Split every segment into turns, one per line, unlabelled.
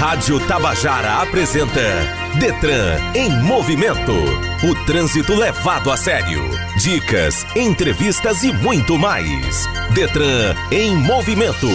Rádio Tabajara apresenta Detran em movimento. O trânsito levado a sério. Dicas, entrevistas e muito mais. Detran em movimento.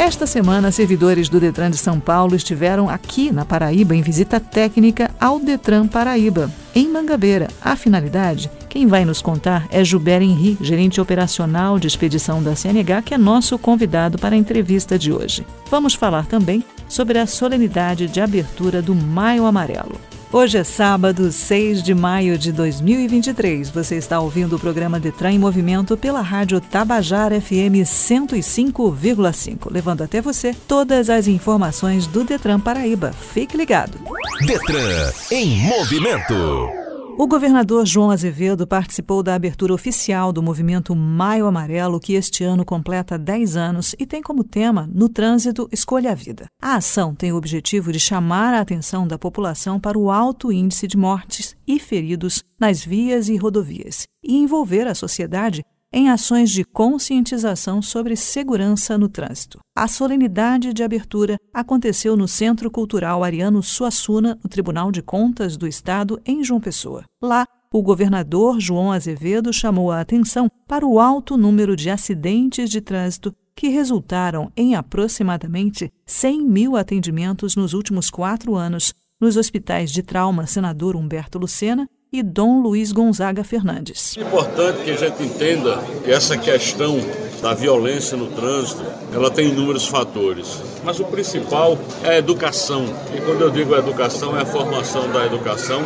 Esta semana, servidores do Detran de São Paulo estiveram aqui na Paraíba em visita técnica ao Detran Paraíba, em Mangabeira. A finalidade? Quem vai nos contar é Gilber Henri, gerente operacional de expedição da CNH, que é nosso convidado para a entrevista de hoje. Vamos falar também sobre a solenidade de abertura do Maio Amarelo. Hoje é sábado, 6 de maio de 2023. Você está ouvindo o programa Detran em Movimento pela rádio Tabajara FM 105,5, levando até você todas as informações do Detran Paraíba. Fique ligado.
Detran em Movimento.
O governador João Azevedo participou da abertura oficial do movimento Maio Amarelo, que este ano completa 10 anos e tem como tema No Trânsito, Escolha a Vida. A ação tem o objetivo de chamar a atenção da população para o alto índice de mortes e feridos nas vias e rodovias e envolver a sociedade em ações de conscientização sobre segurança no trânsito. A solenidade de abertura aconteceu no Centro Cultural Ariano Suassuna, no Tribunal de Contas do Estado, em João Pessoa. Lá, o governador João Azevedo chamou a atenção para o alto número de acidentes de trânsito que resultaram em aproximadamente 100 mil atendimentos nos últimos quatro anos nos hospitais de trauma Senador Humberto Lucena e Dom Luiz Gonzaga Fernandes.
É importante que a gente entenda que essa questão da violência no trânsito, ela tem inúmeros fatores. Mas o principal é a educação. E quando eu digo educação, é a formação da educação,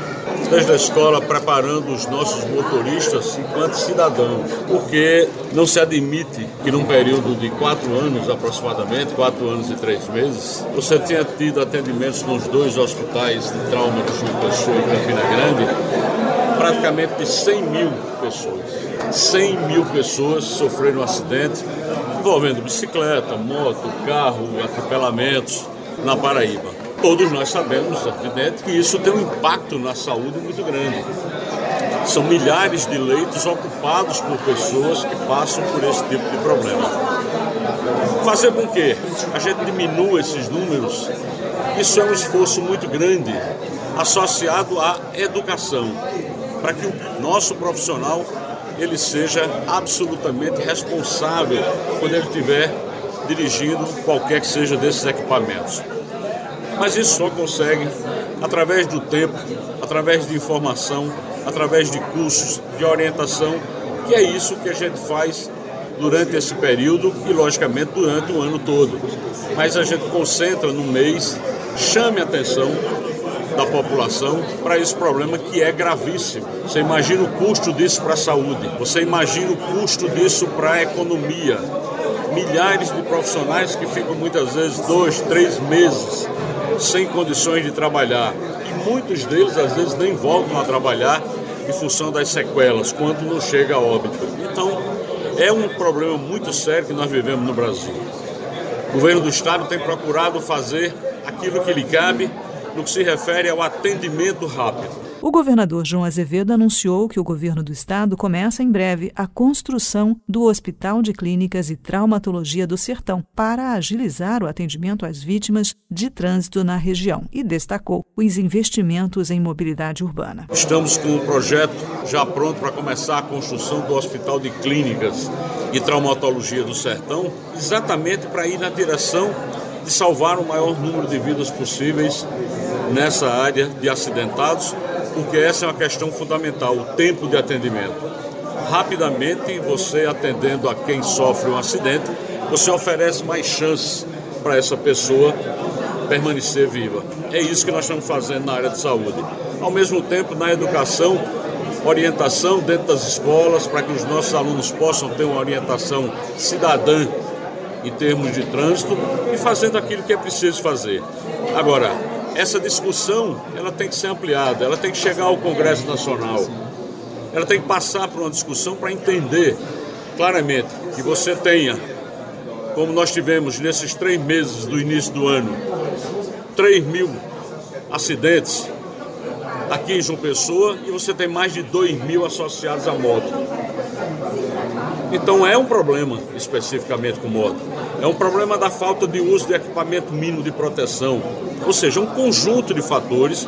desde a escola preparando os nossos motoristas enquanto cidadãos. Porque não se admite que num período de quatro anos aproximadamente, quatro anos e três meses, você tenha tido atendimentos nos dois hospitais de trauma de João Pessoa e Campina Grande praticamente de 100 mil pessoas. 100 mil pessoas sofreram um acidente envolvendo bicicleta, moto, carro, atropelamentos na Paraíba. Todos nós sabemos, evidente, que isso tem um impacto na saúde muito grande. São milhares de leitos ocupados por pessoas que passam por esse tipo de problema. Fazer com que a gente diminua esses números, isso é um esforço muito grande associado à educação para que o nosso profissional ele seja absolutamente responsável quando ele estiver dirigindo qualquer que seja desses equipamentos. Mas isso só consegue através do tempo, através de informação, através de cursos, de orientação, que é isso que a gente faz durante esse período e, logicamente, durante o ano todo. Mas a gente concentra no mês, chame atenção da população para esse problema que é gravíssimo. Você imagina o custo disso para a saúde, você imagina o custo disso para a economia. Milhares de profissionais que ficam muitas vezes dois, três meses sem condições de trabalhar. E muitos deles às vezes nem voltam a trabalhar em função das sequelas, quando não chega a óbito. Então, é um problema muito sério que nós vivemos no Brasil. O governo do Estado tem procurado fazer aquilo que lhe cabe no que se refere ao atendimento rápido.
O governador João Azevedo anunciou que o governo do estado começa em breve a construção do Hospital de Clínicas e Traumatologia do Sertão para agilizar o atendimento às vítimas de trânsito na região e destacou os investimentos em mobilidade urbana.
Estamos com um projeto já pronto para começar a construção do Hospital de Clínicas e Traumatologia do Sertão, exatamente para ir na direção de salvar o maior número de vidas possíveis nessa área de acidentados, porque essa é uma questão fundamental, o tempo de atendimento. Rapidamente, você atendendo a quem sofre um acidente, você oferece mais chances para essa pessoa permanecer viva. É isso que nós estamos fazendo na área de saúde. Ao mesmo tempo, na educação, orientação dentro das escolas para que os nossos alunos possam ter uma orientação cidadã em termos de trânsito e fazendo aquilo que é preciso fazer. Agora, essa discussão ela tem que ser ampliada, ela tem que chegar ao Congresso Nacional, ela tem que passar por uma discussão para entender claramente que você tenha, como nós tivemos nesses três meses do início do ano, 3 mil acidentes aqui em João Pessoa e você tem mais de 2 mil associados à moto. Então é um problema especificamente com moto. É um problema da falta de uso de equipamento mínimo de proteção. Ou seja, um conjunto de fatores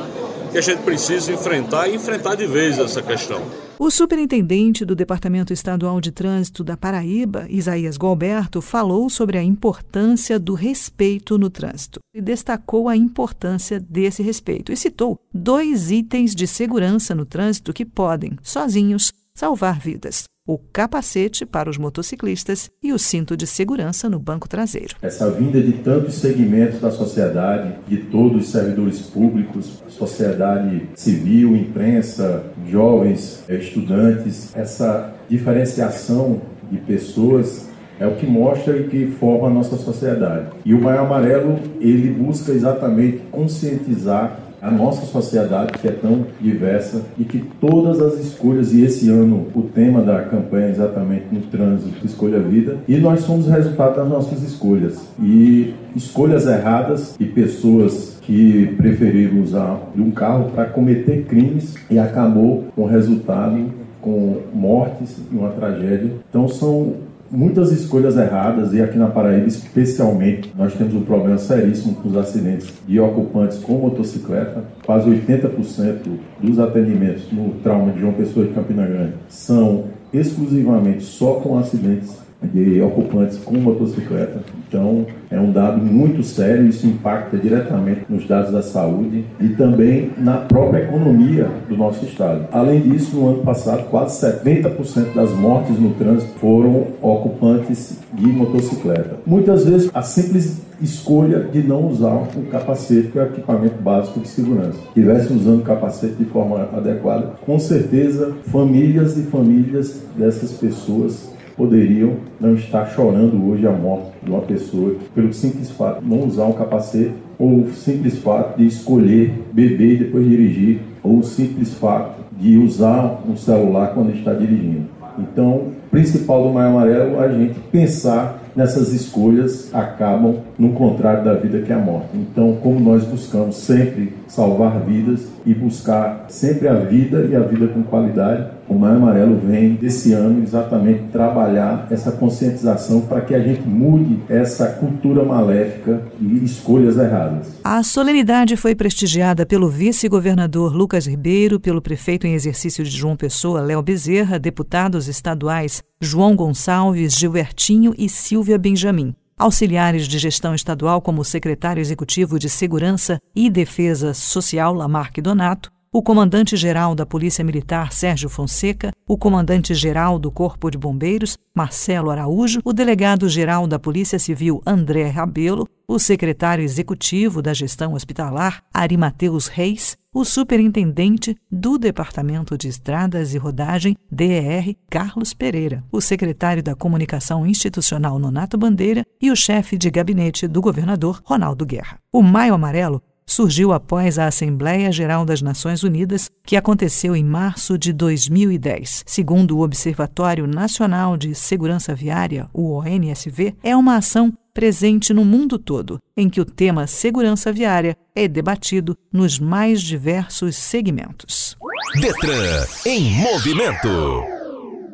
que a gente precisa enfrentar e enfrentar de vez essa questão.
O superintendente do Departamento Estadual de Trânsito da Paraíba, Isaías Gualberto, falou sobre a importância do respeito no trânsito e destacou a importância desse respeito e citou dois itens de segurança no trânsito que podem, sozinhos, salvar vidas o capacete para os motociclistas e o cinto de segurança no banco traseiro.
Essa vinda de tantos segmentos da sociedade, de todos os servidores públicos, sociedade civil, imprensa, jovens, estudantes, essa diferenciação de pessoas é o que mostra e que forma a nossa sociedade. E o Maio Amarelo, ele busca exatamente conscientizar a nossa sociedade que é tão diversa e que todas as escolhas, e esse ano o tema da campanha é exatamente no trânsito, escolha a vida, e nós somos resultado das nossas escolhas. E escolhas erradas e pessoas que preferiram usar um carro para cometer crimes e acabou com resultado com mortes e uma tragédia. Então são muitas escolhas erradas e aqui na Paraíba especialmente nós temos um problema seríssimo com os acidentes de ocupantes com motocicleta. Quase 80% dos atendimentos no trauma de João Pessoa de Campina Grande são exclusivamente só com acidentes de ocupantes com motocicleta. Então, é um dado muito sério, isso impacta diretamente nos dados da saúde e também na própria economia do nosso estado. Além disso, no ano passado, quase 70% das mortes no trânsito foram ocupantes de motocicleta. Muitas vezes, a simples escolha de não usar o capacete, que é o equipamento básico de segurança. Tivesse usando o capacete de forma adequada, com certeza, famílias e famílias dessas pessoas poderiam não estar chorando hoje a morte de uma pessoa pelo simples fato de não usar um capacete ou o simples fato de escolher beber e depois dirigir ou o simples fato de usar um celular quando está dirigindo. Então, principal do Maio Amarelo a gente pensar nessas escolhas acabam no contrário da vida que é a morte. Então, como nós buscamos sempre salvar vidas e buscar sempre a vida e a vida com qualidade, o Maio Amarelo vem desse ano exatamente trabalhar essa conscientização para que a gente mude essa cultura maléfica e escolhas erradas.
A solenidade foi prestigiada pelo vice-governador Lucas Ribeiro, pelo prefeito em exercício de João Pessoa, Léo Bezerra, deputados estaduais João Gonçalves, Gilbertinho e Silvia Benjamin. Auxiliares de gestão estadual, como o secretário executivo de Segurança e Defesa Social, Lamarck Donato, o comandante-geral da Polícia Militar, Sérgio Fonseca, o comandante-geral do Corpo de Bombeiros, Marcelo Araújo, o delegado-geral da Polícia Civil, André Rabelo, o secretário executivo da Gestão Hospitalar, Ari Mateus Reis, o superintendente do Departamento de Estradas e Rodagem, DER, Carlos Pereira, o secretário da Comunicação Institucional, Nonato Bandeira, e o chefe de gabinete do governador, Ronaldo Guerra. O Maio Amarelo surgiu após a Assembleia Geral das Nações Unidas, que aconteceu em março de 2010. Segundo o Observatório Nacional de Segurança Viária, o ONSV, é uma ação presente no mundo todo, em que o tema segurança viária é debatido nos mais diversos segmentos.
Detran em movimento.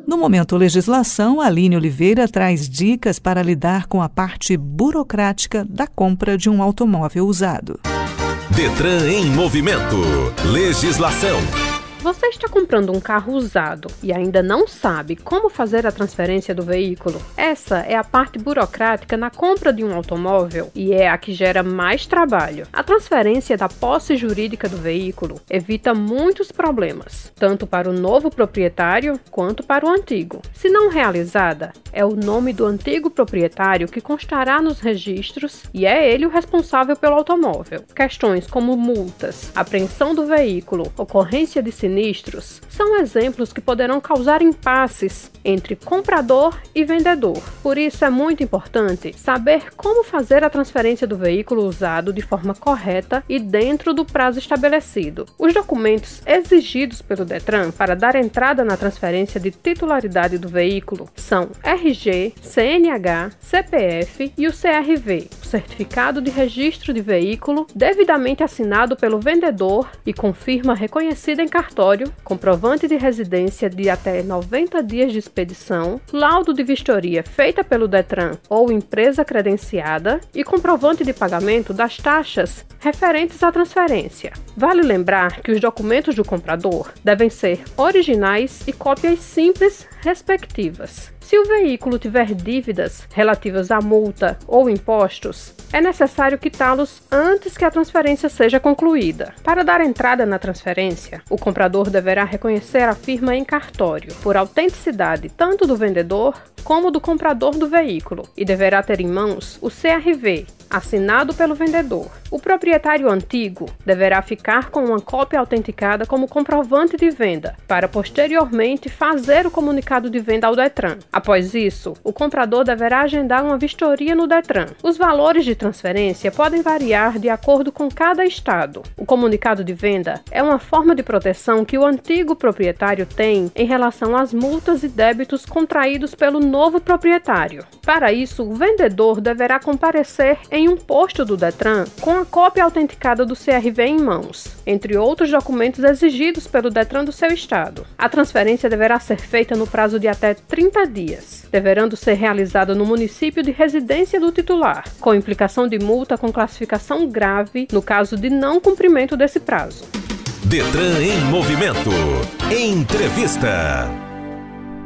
No momento legislação, Aline Oliveira traz dicas para lidar com a parte burocrática da compra de um automóvel usado.
Detran em movimento. Legislação.
Você está comprando um carro usado e ainda não sabe como fazer a transferência do veículo? Essa é a parte burocrática na compra de um automóvel e é a que gera mais trabalho. A transferência da posse jurídica do veículo evita muitos problemas, tanto para o novo proprietário quanto para o antigo. Se não realizada, é o nome do antigo proprietário que constará nos registros e é ele o responsável pelo automóvel. Questões como multas, apreensão do veículo, ocorrência de sinistro sinistros são exemplos que poderão causar impasses entre comprador e vendedor. Por isso é muito importante saber como fazer a transferência do veículo usado de forma correta e dentro do prazo estabelecido. Os documentos exigidos pelo Detran para dar entrada na transferência de titularidade do veículo são RG, CNH, CPF e o CRV. certificado de registro de veículo devidamente assinado pelo vendedor e com firma reconhecida em cartório, comprovante de residência de até 90 dias de expedição, laudo de vistoria feita pelo Detran ou empresa credenciada e comprovante de pagamento das taxas referentes à transferência. Vale lembrar que os documentos do comprador devem ser originais e cópias simples respectivas. Se o veículo tiver dívidas relativas à multa ou impostos, é necessário quitá-los antes que a transferência seja concluída. Para dar entrada na transferência, o comprador deverá reconhecer a firma em cartório, por autenticidade tanto do vendedor como do comprador do veículo, e deverá ter em mãos o CRV, assinado pelo vendedor. O proprietário antigo deverá ficar com uma cópia autenticada como comprovante de venda, para posteriormente fazer o comunicado de venda ao Detran. Após isso, o comprador deverá agendar uma vistoria no Detran. Os valores de transferência podem variar de acordo com cada estado. O comunicado de venda é uma forma de proteção que o antigo proprietário tem em relação às multas e débitos contraídos pelo novo proprietário. Para isso, o vendedor deverá comparecer em um posto do Detran com a cópia autenticada do CRV em mãos, entre outros documentos exigidos pelo Detran do seu estado. A transferência deverá ser feita no prazo de até 30 dias, deverando ser realizada no município de residência do titular, com implicação de multa com classificação grave no caso de não cumprimento desse prazo.
Detran em movimento. Entrevista.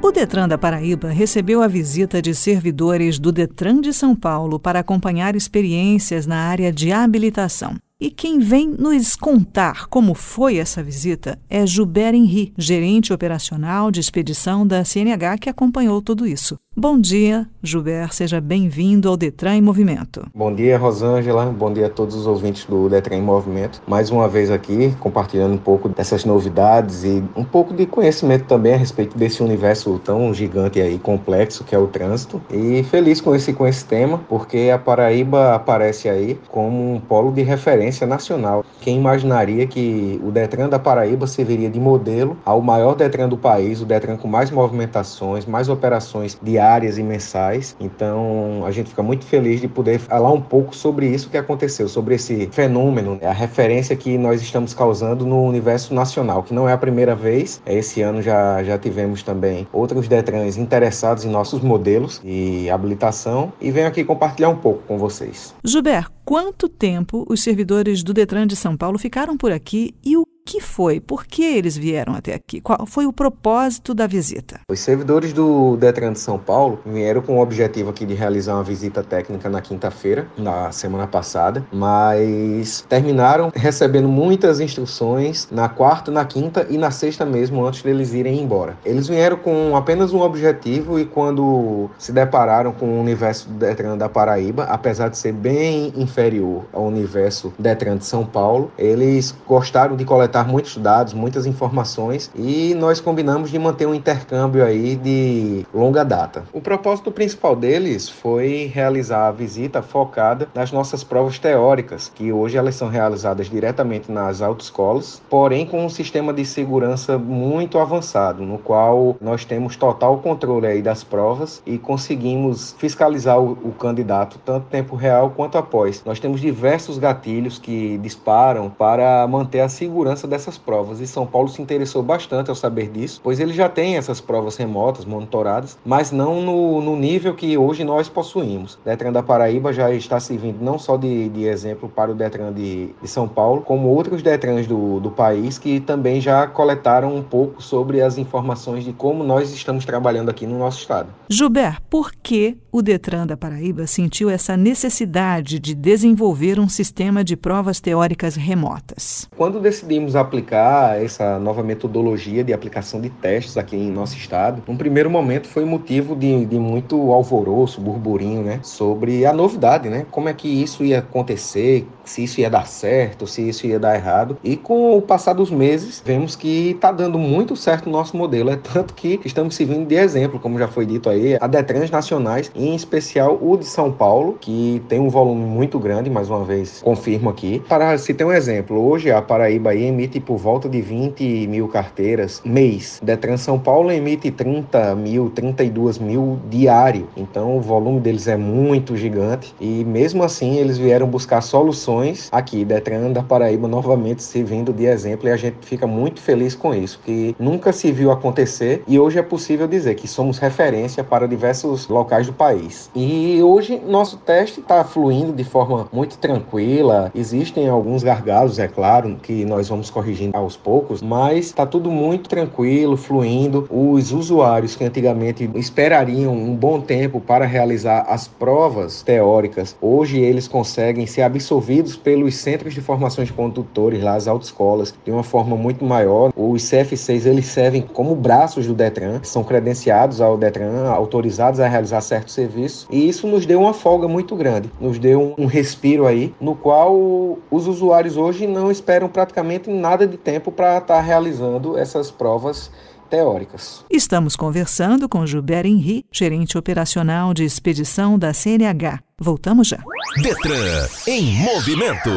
O Detran da Paraíba recebeu a visita de servidores do Detran de São Paulo para acompanhar experiências na área de habilitação. E quem vem nos contar como foi essa visita é Juber Henri, gerente operacional de expedição da CNH, que acompanhou tudo isso. Bom dia, Gilber, seja bem-vindo ao Detran em Movimento.
Bom dia, Rosângela, bom dia a todos os ouvintes do Detran em Movimento. Mais uma vez aqui, compartilhando um pouco dessas novidades e um pouco de conhecimento também a respeito desse universo tão gigante aí, complexo que é o trânsito. E feliz com esse, com esse tema, porque a Paraíba aparece aí como um polo de referência nacional. Quem imaginaria que o Detran da Paraíba serviria de modelo ao maior Detran do país, o Detran com mais movimentações, mais operações diárias e mensais. Então a gente fica muito feliz de poder falar um pouco sobre isso que aconteceu, sobre esse fenômeno, a referência que nós estamos causando no universo nacional, que não é a primeira vez. Esse ano já, já tivemos também outros Detrans interessados em nossos modelos de habilitação e venho aqui compartilhar um pouco com vocês.
Gilberto, quanto tempo os servidores do Detran de São Paulo ficaram por aqui e o que foi? Por que eles vieram até aqui? Qual foi o propósito da visita?
Os servidores do Detran de São Paulo vieram com o objetivo aqui de realizar uma visita técnica na quinta-feira, na semana passada, mas terminaram recebendo muitas instruções na quarta, na quinta e na sexta mesmo, antes deles irem embora. Eles vieram com apenas um objetivo e quando se depararam com o universo do Detran da Paraíba, apesar de ser bem inferior ao universo Detran de São Paulo, eles gostaram de coletar coletar muitos dados, muitas informações e nós combinamos de manter um intercâmbio aí de longa data. O propósito principal deles foi realizar a visita focada nas nossas provas teóricas, que hoje elas são realizadas diretamente nas autoescolas, porém com um sistema de segurança muito avançado, no qual nós temos total controle aí das provas e conseguimos fiscalizar o, o candidato tanto tempo real quanto após. Nós temos diversos gatilhos que disparam para manter a segurança dessas provas e São Paulo se interessou bastante ao saber disso, pois ele já tem essas provas remotas, monitoradas, mas não no, no nível que hoje nós possuímos. Detran da Paraíba já está servindo não só de, de exemplo para o Detran de, de São Paulo, como outros Detrans do, do país que também já coletaram um pouco sobre as informações de como nós estamos trabalhando aqui no nosso estado.
Gilbert, por que o Detran da Paraíba sentiu essa necessidade de desenvolver um sistema de provas teóricas remotas?
Quando decidimos aplicar essa nova metodologia de aplicação de testes aqui em nosso estado, num primeiro momento foi motivo de, de muito alvoroço, burburinho, né, sobre a novidade, né, como é que isso ia acontecer, se isso ia dar certo, se isso ia dar errado. E com o passar dos meses, vemos que está dando muito certo o nosso modelo, é tanto que estamos servindo de exemplo, como já foi dito aí, a Detrans nacionais, em especial o de São Paulo, que tem um volume muito grande, mais uma vez confirmo aqui. Para se ter um exemplo, hoje a Paraíba aí emite por volta de 20 mil carteiras mês. Detran São Paulo emite 30 mil, 32 mil diário. Então o volume deles é muito gigante e mesmo assim eles vieram buscar soluções aqui. Detran da Paraíba novamente servindo de exemplo e a gente fica muito feliz com isso, que nunca se viu acontecer e hoje é possível dizer que somos referência para diversos locais do país. E hoje nosso teste está fluindo de forma muito tranquila. Existem alguns gargalos, é claro, que nós vamos corrigindo aos poucos, mas está tudo muito tranquilo, fluindo. Os usuários que antigamente esperariam um bom tempo para realizar as provas teóricas, hoje eles conseguem ser absorvidos pelos centros de formação de condutores, lá as autoescolas, de uma forma muito maior. Os CF6 eles servem como braços do Detran, são credenciados ao Detran, autorizados a realizar certos serviços, e isso nos deu uma folga muito grande, nos deu um respiro aí, no qual os usuários hoje não esperam praticamente nada de tempo para estar tá realizando essas provas teóricas.
Estamos conversando com Gilberto Henri, gerente operacional de expedição da CNH. Voltamos já.
Detran em movimento.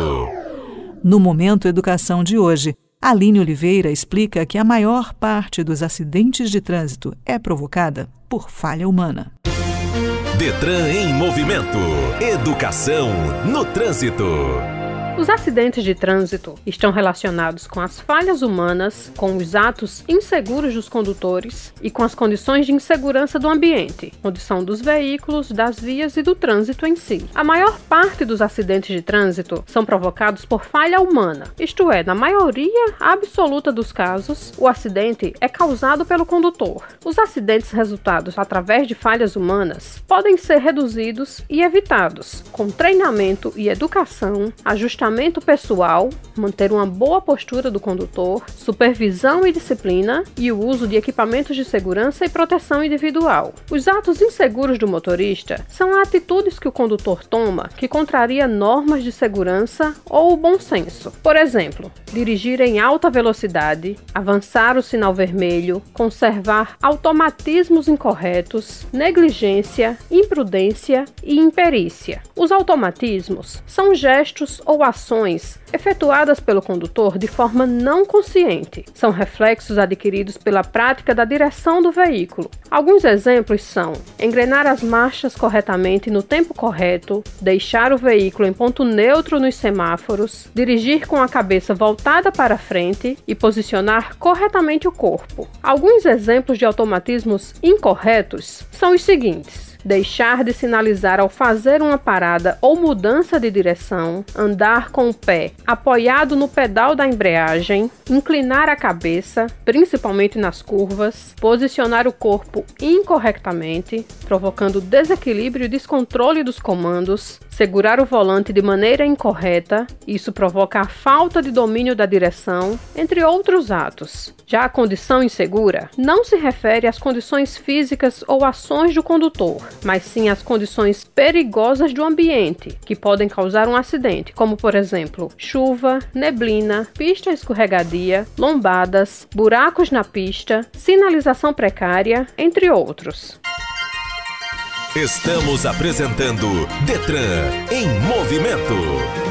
No Momento Educação de hoje, Aline Oliveira explica que a maior parte dos acidentes de trânsito é provocada por falha humana.
Detran em movimento. Educação no trânsito.
Os acidentes de trânsito estão relacionados com as falhas humanas, com os atos inseguros dos condutores e com as condições de insegurança do ambiente, condição dos veículos, das vias e do trânsito em si. A maior parte dos acidentes de trânsito são provocados por falha humana, isto é, na maioria absoluta dos casos, o acidente é causado pelo condutor. Os acidentes resultados através de falhas humanas podem ser reduzidos e evitados com treinamento e educação, ajustamento Treinamento pessoal, manter uma boa postura do condutor, supervisão e disciplina e o uso de equipamentos de segurança e proteção individual. Os atos inseguros do motorista são atitudes que o condutor toma que contraria normas de segurança ou o bom senso. Por exemplo, dirigir em alta velocidade, avançar o sinal vermelho, conservar automatismos incorretos, negligência, imprudência e imperícia. Os automatismos são gestos ou ações ações efetuadas pelo condutor de forma não consciente. São reflexos adquiridos pela prática da direção do veículo. Alguns exemplos são engrenar as marchas corretamente no tempo correto, deixar o veículo em ponto neutro nos semáforos, dirigir com a cabeça voltada para frente e posicionar corretamente o corpo. Alguns exemplos de automatismos incorretos são os seguintes deixar de sinalizar ao fazer uma parada ou mudança de direção, andar com o pé apoiado no pedal da embreagem, inclinar a cabeça, principalmente nas curvas, posicionar o corpo incorretamente, provocando desequilíbrio e descontrole dos comandos, segurar o volante de maneira incorreta, isso provoca a falta de domínio da direção, entre outros atos. Já a condição insegura não se refere às condições físicas ou ações do condutor, mas sim às condições perigosas do ambiente, que podem causar um acidente, como por exemplo, chuva, neblina, pista escorregadia, lombadas, buracos na pista, sinalização precária, entre outros.
Estamos apresentando Detran em movimento.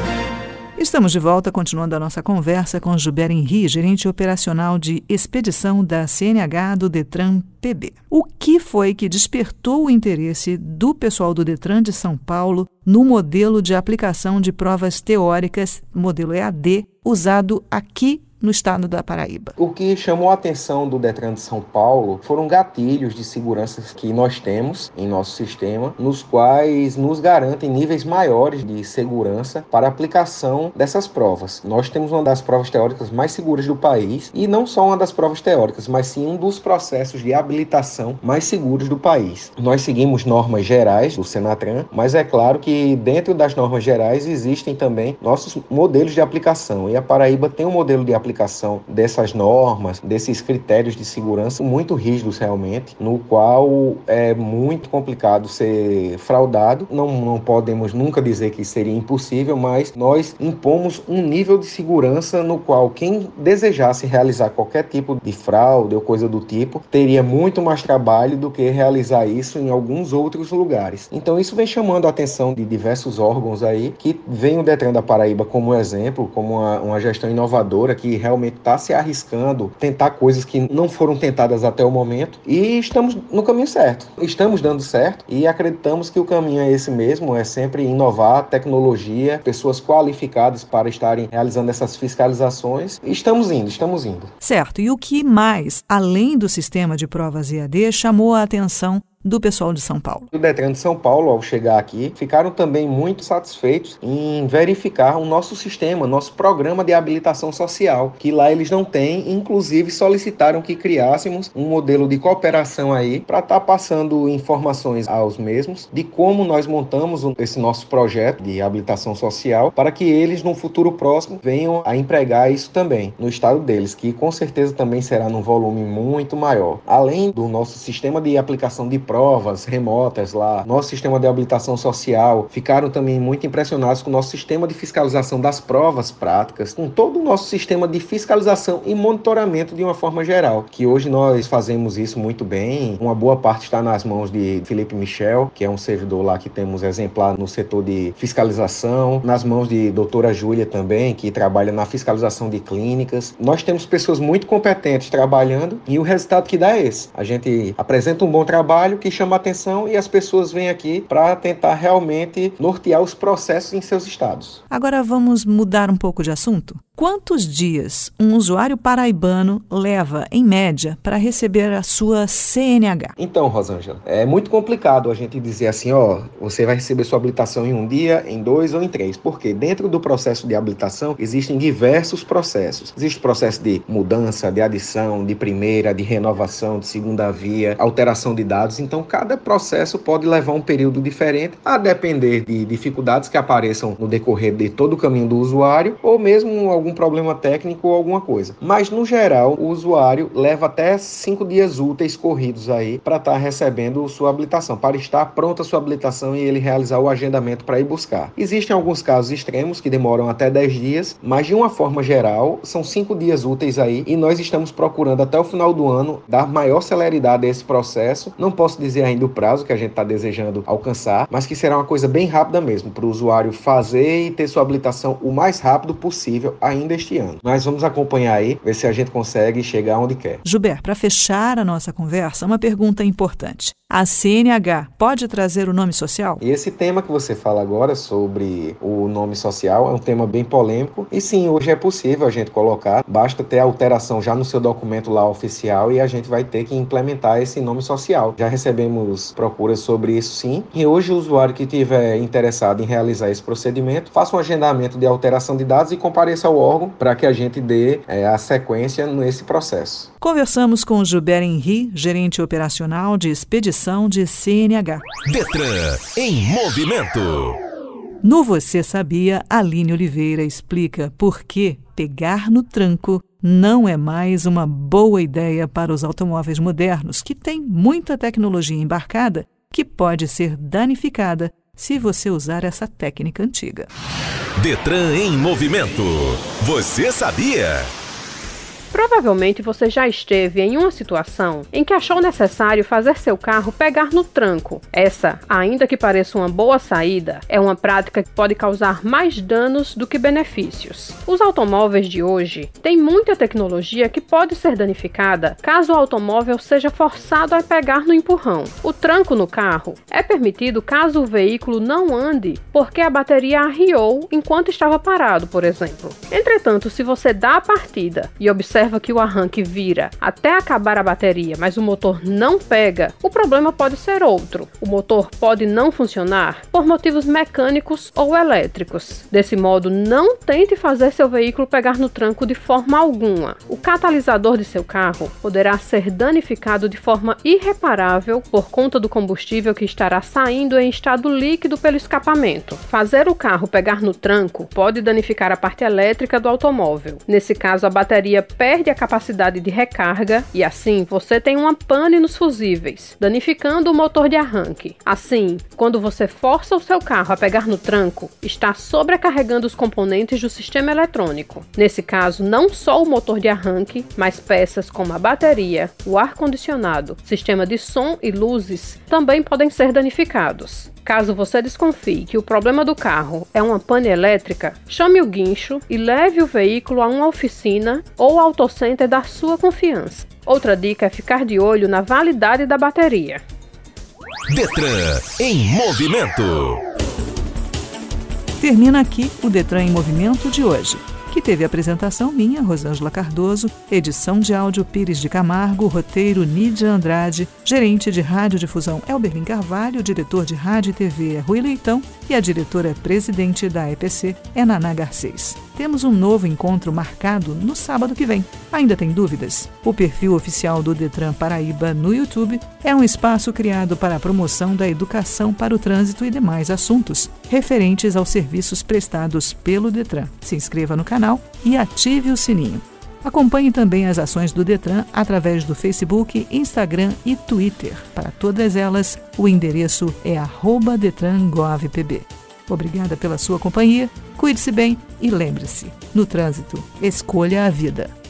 Estamos de volta, continuando a nossa conversa com Gilberto Henri, gerente operacional de expedição da CNH do Detran PB. O que foi que despertou o interesse do pessoal do Detran de São Paulo no modelo de aplicação de provas teóricas, modelo EAD, usado aqui no estado da Paraíba.
O que chamou a atenção do Detran de São Paulo foram gatilhos de segurança que nós temos em nosso sistema, nos quais nos garantem níveis maiores de segurança para aplicação dessas provas. Nós temos uma das provas teóricas mais seguras do país e não só uma das provas teóricas, mas sim um dos processos de habilitação mais seguros do país. Nós seguimos normas gerais do Senatran, mas é claro que dentro das normas gerais existem também nossos modelos de aplicação e a Paraíba tem um modelo de aplicação aplicação dessas normas, desses critérios de segurança muito rígidos realmente, no qual é muito complicado ser fraudado. Não, não podemos nunca dizer que seria impossível, mas nós impomos um nível de segurança no qual quem desejasse realizar qualquer tipo de fraude ou coisa do tipo teria muito mais trabalho do que realizar isso em alguns outros lugares. Então isso vem chamando a atenção de diversos órgãos aí que veem o Detran da Paraíba como exemplo, como uma, uma gestão inovadora que realmente está se arriscando, tentar coisas que não foram tentadas até o momento e estamos no caminho certo. Estamos dando certo e acreditamos que o caminho é esse mesmo, é sempre inovar tecnologia, pessoas qualificadas para estarem realizando essas fiscalizações. Estamos indo, estamos indo.
Certo. E o que mais, além do sistema de provas EAD, chamou a atenção do pessoal de São Paulo.
O Detran de São Paulo, ao chegar aqui, ficaram também muito satisfeitos em verificar o nosso sistema, nosso programa de habilitação social, que lá eles não têm, inclusive solicitaram que criássemos um modelo de cooperação aí para estar tá passando informações aos mesmos de como nós montamos esse nosso projeto de habilitação social para que eles no futuro próximo venham a empregar isso também no estado deles, que com certeza também será num volume muito maior. Além do nosso sistema de aplicação de provas remotas lá, nosso sistema de habilitação social, ficaram também muito impressionados com o nosso sistema de fiscalização das provas práticas, com todo o nosso sistema de fiscalização e monitoramento de uma forma geral, que hoje nós fazemos isso muito bem. Uma boa parte está nas mãos de Felipe Michel, que é um servidor lá que temos exemplar no setor de fiscalização, nas mãos de doutora Júlia também, que trabalha na fiscalização de clínicas. Nós temos pessoas muito competentes trabalhando e o resultado que dá é esse. A gente apresenta um bom trabalho, que chama atenção e as pessoas vêm aqui para tentar realmente nortear os processos em seus estados.
Agora vamos mudar um pouco de assunto? Quantos dias um usuário paraibano leva, em média, para receber a sua CNH?
Então, Rosângela, é muito complicado a gente dizer assim, ó, você vai receber sua habilitação em um dia, em dois ou em três, porque dentro do processo de habilitação existem diversos processos. Existe o processo de mudança, de adição, de primeira, de renovação, de segunda via, alteração de dados. Então, cada processo pode levar um período diferente, a depender de dificuldades que apareçam no decorrer de todo o caminho do usuário, ou mesmo algum problema técnico ou alguma coisa. Mas no geral, o usuário leva até cinco dias úteis corridos aí para estar tá recebendo sua habilitação, para estar pronta a sua habilitação e ele realizar o agendamento para ir buscar. Existem alguns casos extremos que demoram até 10 dias, mas de uma forma geral, são cinco dias úteis aí e nós estamos procurando até o final do ano dar maior celeridade a esse processo. Não posso dizer ainda o prazo que a gente está desejando alcançar, mas que será uma coisa bem rápida mesmo para o usuário fazer e ter sua habilitação o mais rápido possível ainda este ano. Mas vamos acompanhar aí, ver se a gente consegue chegar onde quer.
Gilberto, para fechar a nossa conversa, uma pergunta importante. A CNH pode trazer o nome social?
E esse tema que você fala agora sobre o nome social é um tema bem polêmico. E sim, hoje é possível a gente colocar, basta ter alteração já no seu documento lá oficial e a gente vai ter que implementar esse nome social. Já recebemos procuras sobre isso sim. E hoje o usuário que tiver interessado em realizar esse procedimento, faça um agendamento de alteração de dados e compareça ao órgão para que a gente dê é, a sequência nesse processo.
Conversamos com Gilberto Henri, gerente operacional de expedição de CNH.
Detran em movimento.
No Você Sabia, Aline Oliveira explica por que pegar no tranco não é mais uma boa ideia para os automóveis modernos, que têm muita tecnologia embarcada que pode ser danificada se você usar essa técnica antiga.
Detran em movimento. Você sabia?
Provavelmente você já esteve em uma situação em que achou necessário fazer seu carro pegar no tranco. Essa, ainda que pareça uma boa saída, é uma prática que pode causar mais danos do que benefícios. Os automóveis de hoje têm muita tecnologia que pode ser danificada caso o automóvel seja forçado a pegar no empurrão. O tranco no carro é permitido caso o veículo não ande porque a bateria arriou enquanto estava parado, por exemplo. Entretanto, se você dá a partida e observa observa que o arranque vira até acabar a bateria, mas o motor não pega, o problema pode ser outro. O motor pode não funcionar por motivos mecânicos ou elétricos. Desse modo, não tente fazer seu veículo pegar no tranco de forma alguma. O catalisador de seu carro poderá ser danificado de forma irreparável por conta do combustível que estará saindo em estado líquido pelo escapamento. Fazer o carro pegar no tranco pode danificar a parte elétrica do automóvel. Nesse caso, a bateria pega perde a capacidade de recarga e assim você tem uma pane nos fusíveis, danificando o motor de arranque. Assim, quando você força o seu carro a pegar no tranco, está sobrecarregando os componentes do sistema eletrônico. Nesse caso, não só o motor de arranque, mas peças como a bateria, o ar-condicionado, sistema de som e luzes também podem ser danificados. Caso você desconfie que o problema do carro é uma pane elétrica, chame o guincho e leve o veículo a uma oficina ou autocenter da sua confiança. Outra dica é ficar de olho na validade da bateria.
Detran em movimento.
Termina aqui o Detran em movimento de hoje que teve apresentação minha, Rosângela Cardoso, edição de áudio Pires de Camargo, roteiro Nídia Andrade, gerente de radiodifusão Elberlin Carvalho, diretor de rádio e TV é Rui Leitão e a diretora-presidente da EPC é Naná Garcês. Temos um novo encontro marcado no sábado que vem. Ainda tem dúvidas? O perfil oficial do Detran Paraíba no YouTube é um espaço criado para a promoção da educação para o trânsito e demais assuntos referentes aos serviços prestados pelo Detran. Se inscreva no canal e ative o sininho. Acompanhe também as ações do Detran através do Facebook, Instagram e Twitter. Para todas elas, o endereço é @detrangovpb. Obrigada pela sua companhia, cuide-se bem e lembre-se: no trânsito, escolha a vida.